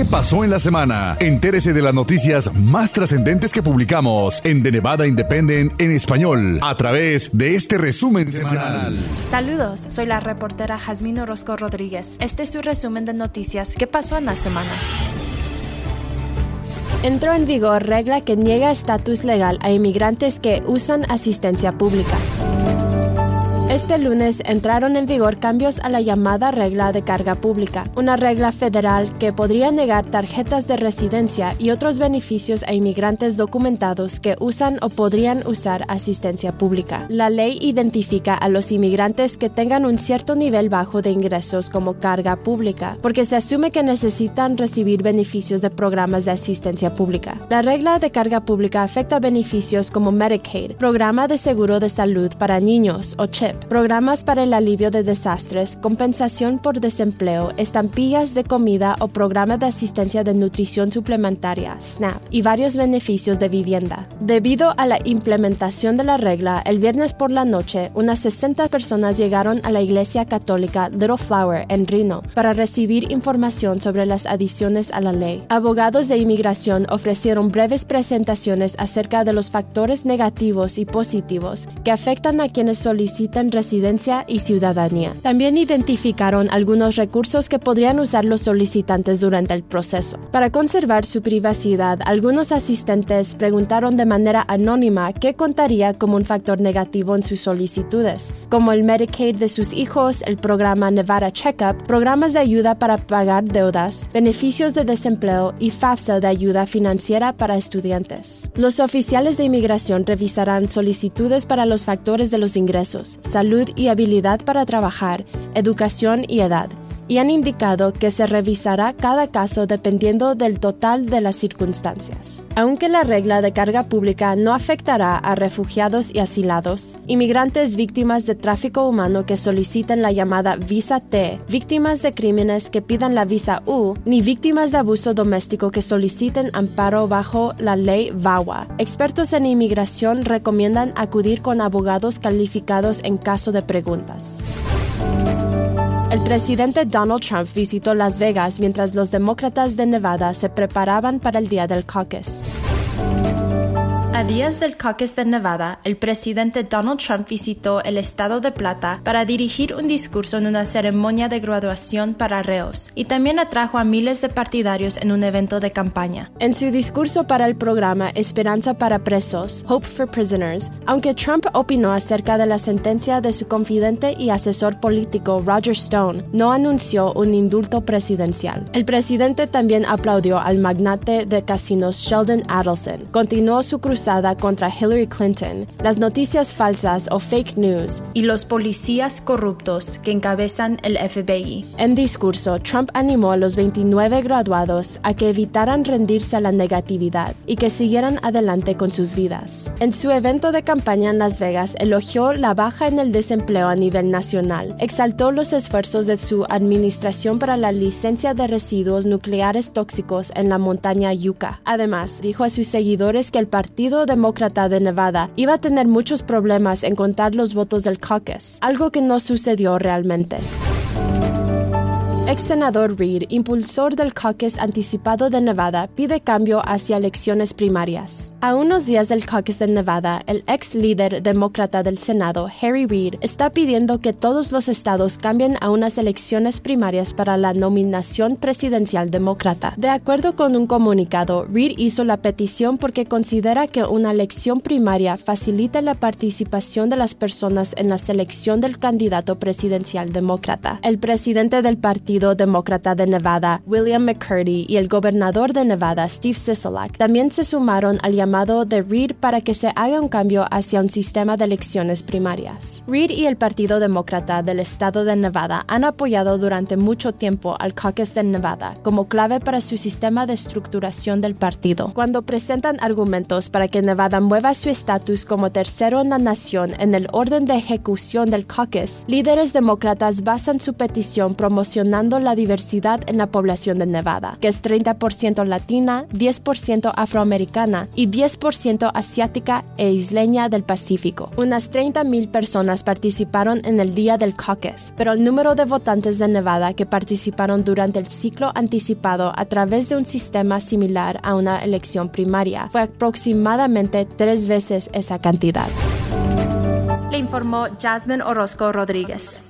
¿Qué pasó en la semana? Entérese de las noticias más trascendentes que publicamos en The Nevada Independent en español a través de este resumen semanal. Saludos, soy la reportera Jasmine Orozco Rodríguez. Este es su resumen de noticias. ¿Qué pasó en la semana? Entró en vigor regla que niega estatus legal a inmigrantes que usan asistencia pública. Este lunes entraron en vigor cambios a la llamada regla de carga pública, una regla federal que podría negar tarjetas de residencia y otros beneficios a inmigrantes documentados que usan o podrían usar asistencia pública. La ley identifica a los inmigrantes que tengan un cierto nivel bajo de ingresos como carga pública, porque se asume que necesitan recibir beneficios de programas de asistencia pública. La regla de carga pública afecta beneficios como Medicaid, programa de seguro de salud para niños o CHIP, programas para el alivio de desastres, compensación por desempleo, estampillas de comida o programa de asistencia de nutrición suplementaria, SNAP, y varios beneficios de vivienda. Debido a la implementación de la regla, el viernes por la noche, unas 60 personas llegaron a la iglesia católica Little Flower en Reno para recibir información sobre las adiciones a la ley. Abogados de inmigración ofrecieron breves presentaciones acerca de los factores negativos y positivos que afectan a quienes solicitan residencia y ciudadanía. También identificaron algunos recursos que podrían usar los solicitantes durante el proceso. Para conservar su privacidad, algunos asistentes preguntaron de manera anónima qué contaría como un factor negativo en sus solicitudes, como el Medicaid de sus hijos, el programa Nevada Checkup, programas de ayuda para pagar deudas, beneficios de desempleo y FAFSA de ayuda financiera para estudiantes. Los oficiales de inmigración revisarán solicitudes para los factores de los ingresos, salud y habilidad para trabajar, educación y edad, y han indicado que se revisará cada caso dependiendo del total de las circunstancias. Aunque la regla de carga pública no afectará a refugiados y asilados, inmigrantes víctimas de tráfico humano que soliciten la llamada visa T, víctimas de crímenes que pidan la visa U, ni víctimas de abuso doméstico que soliciten amparo bajo la ley VAWA. Expertos en inmigración recomiendan acudir con abogados calificados en caso de preguntas. El presidente Donald Trump visitó Las Vegas mientras los demócratas de Nevada se preparaban para el día del caucus. A días del caucus de Nevada, el presidente Donald Trump visitó el estado de Plata para dirigir un discurso en una ceremonia de graduación para reos y también atrajo a miles de partidarios en un evento de campaña. En su discurso para el programa Esperanza para Presos, Hope for Prisoners, aunque Trump opinó acerca de la sentencia de su confidente y asesor político Roger Stone, no anunció un indulto presidencial. El presidente también aplaudió al magnate de casinos Sheldon Adelson. Continuó su cruzada contra Hillary Clinton, las noticias falsas o fake news y los policías corruptos que encabezan el FBI. En discurso, Trump animó a los 29 graduados a que evitaran rendirse a la negatividad y que siguieran adelante con sus vidas. En su evento de campaña en Las Vegas, elogió la baja en el desempleo a nivel nacional, exaltó los esfuerzos de su administración para la licencia de residuos nucleares tóxicos en la montaña Yucca. Además, dijo a sus seguidores que el partido Demócrata de Nevada iba a tener muchos problemas en contar los votos del caucus, algo que no sucedió realmente ex senador Reid, impulsor del caucus anticipado de Nevada, pide cambio hacia elecciones primarias. A unos días del caucus de Nevada, el ex líder demócrata del Senado, Harry Reid, está pidiendo que todos los estados cambien a unas elecciones primarias para la nominación presidencial demócrata. De acuerdo con un comunicado, Reid hizo la petición porque considera que una elección primaria facilita la participación de las personas en la selección del candidato presidencial demócrata. El presidente del Demócrata de Nevada, William McCurdy, y el gobernador de Nevada, Steve Sisolak, también se sumaron al llamado de Reid para que se haga un cambio hacia un sistema de elecciones primarias. Reid y el Partido Demócrata del Estado de Nevada han apoyado durante mucho tiempo al caucus de Nevada como clave para su sistema de estructuración del partido. Cuando presentan argumentos para que Nevada mueva su estatus como tercero en la nación en el orden de ejecución del caucus, líderes demócratas basan su petición promocionando la diversidad en la población de Nevada, que es 30% latina, 10% afroamericana y 10% asiática e isleña del Pacífico. Unas 30.000 personas participaron en el día del caucus, pero el número de votantes de Nevada que participaron durante el ciclo anticipado a través de un sistema similar a una elección primaria fue aproximadamente tres veces esa cantidad. Le informó Jasmine Orozco Rodríguez.